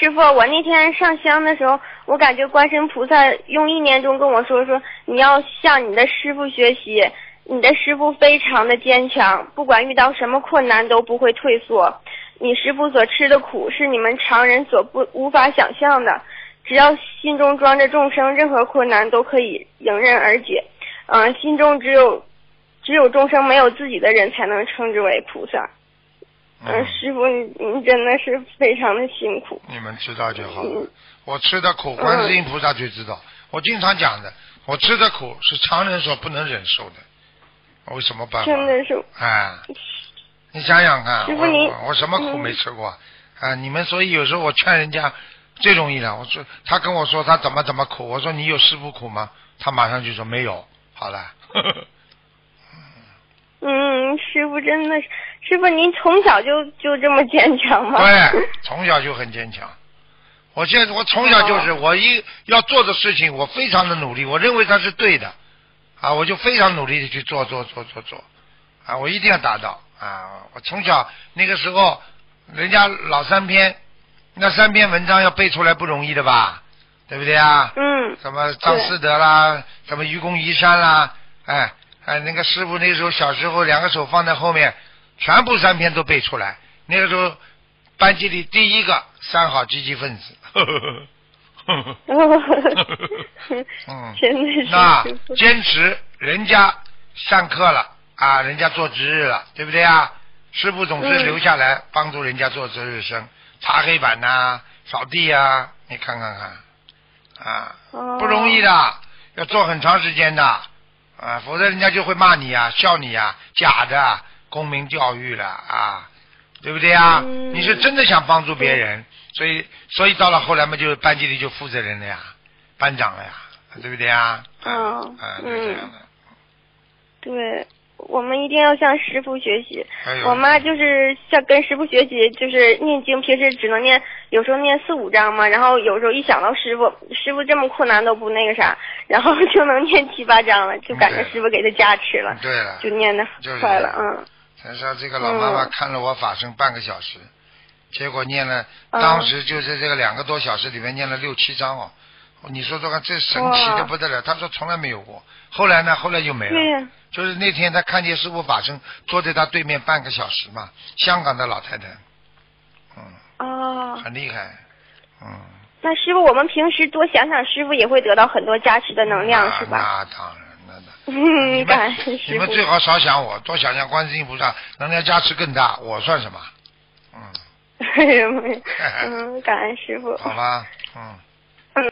师傅，我那天上香的时候，我感觉观世音菩萨用意念中跟我说说，你要向你的师傅学习，你的师傅非常的坚强，不管遇到什么困难都不会退缩。你师傅所吃的苦是你们常人所不无法想象的，只要心中装着众生，任何困难都可以迎刃而解。嗯、心中只有只有众生没有自己的人才能称之为菩萨。嗯，嗯，师傅，你你真的是非常的辛苦。你们知道就好。我吃的苦，观世音菩萨就知道。我经常讲的，我吃的苦是常人所不能忍受的，我有什么办法？真的是，哎，你想想看，我师傅您我我什么苦嗯没吃过？啊，你们所以有时候我劝人家最容易了。我说他跟我说他怎么怎么苦，我说你有师傅苦吗？他马上就说没有。好了，嗯，师傅真的是，师傅您从小就就这么坚强吗？对，从小就很坚强。我现在我从小就是、哦我一要做的事情，我非常的努力，我认为它是对的，啊，我就非常努力的去做做做做做，啊，我一定要达到啊！我从小那个时候，人家老三篇，那三篇文章要背出来不容易的吧，对不对啊？嗯，什么张思德啦，什么愚公移山啦，哎哎，那个师傅那时候小时候两个手放在后面，全部三篇都背出来。那个时候班级里第一个三好积极分子。呵呵呵呵呵嗯，真的是那。坚持，人家上课了啊，人家做值日了，对不对啊？师傅总是嗯留下来帮助人家做值日生，擦黑板呐、扫地呀、你看看看，啊，哦不容易的，要做很长时间的，啊，否则人家就会骂你呀、笑你呀、假的公民教育了啊，对不对啊？嗯你是真的想帮助别人，所以所以到了后来嘛，就班级里就负责人了呀，班长了呀，对不对啊？嗯啊，就是这样的。对，我们一定要向师傅学习。我妈就是像跟师傅学习，就是念经，平时只能念，有时候念四五章嘛，然后有时候一想到师傅，师傅这么困难都不那个啥，然后就能念七八章了，就感觉师傅给他加持了，对了，就念的就是快了，嗯。他说这个老妈妈嗯看了我法身半个小时，结果念了，嗯当时就是这个两个多小时里面念了六七章哦。你说说看，这神奇的不得了。他说从来没有过，后来呢，后来就没了。对呀、就是那天他看见师傅法身坐在他对面半个小时嘛，香港的老太太，嗯，哦，很厉害，嗯。那师傅，我们平时多想想师傅，也会得到很多加持的能量，那是吧？那当然，嗯，感们恩师傅。你们最好少想我，多想想观世音菩萨，能量加持更大，我算什么？嗯，嗯，感恩师傅。好吧，嗯。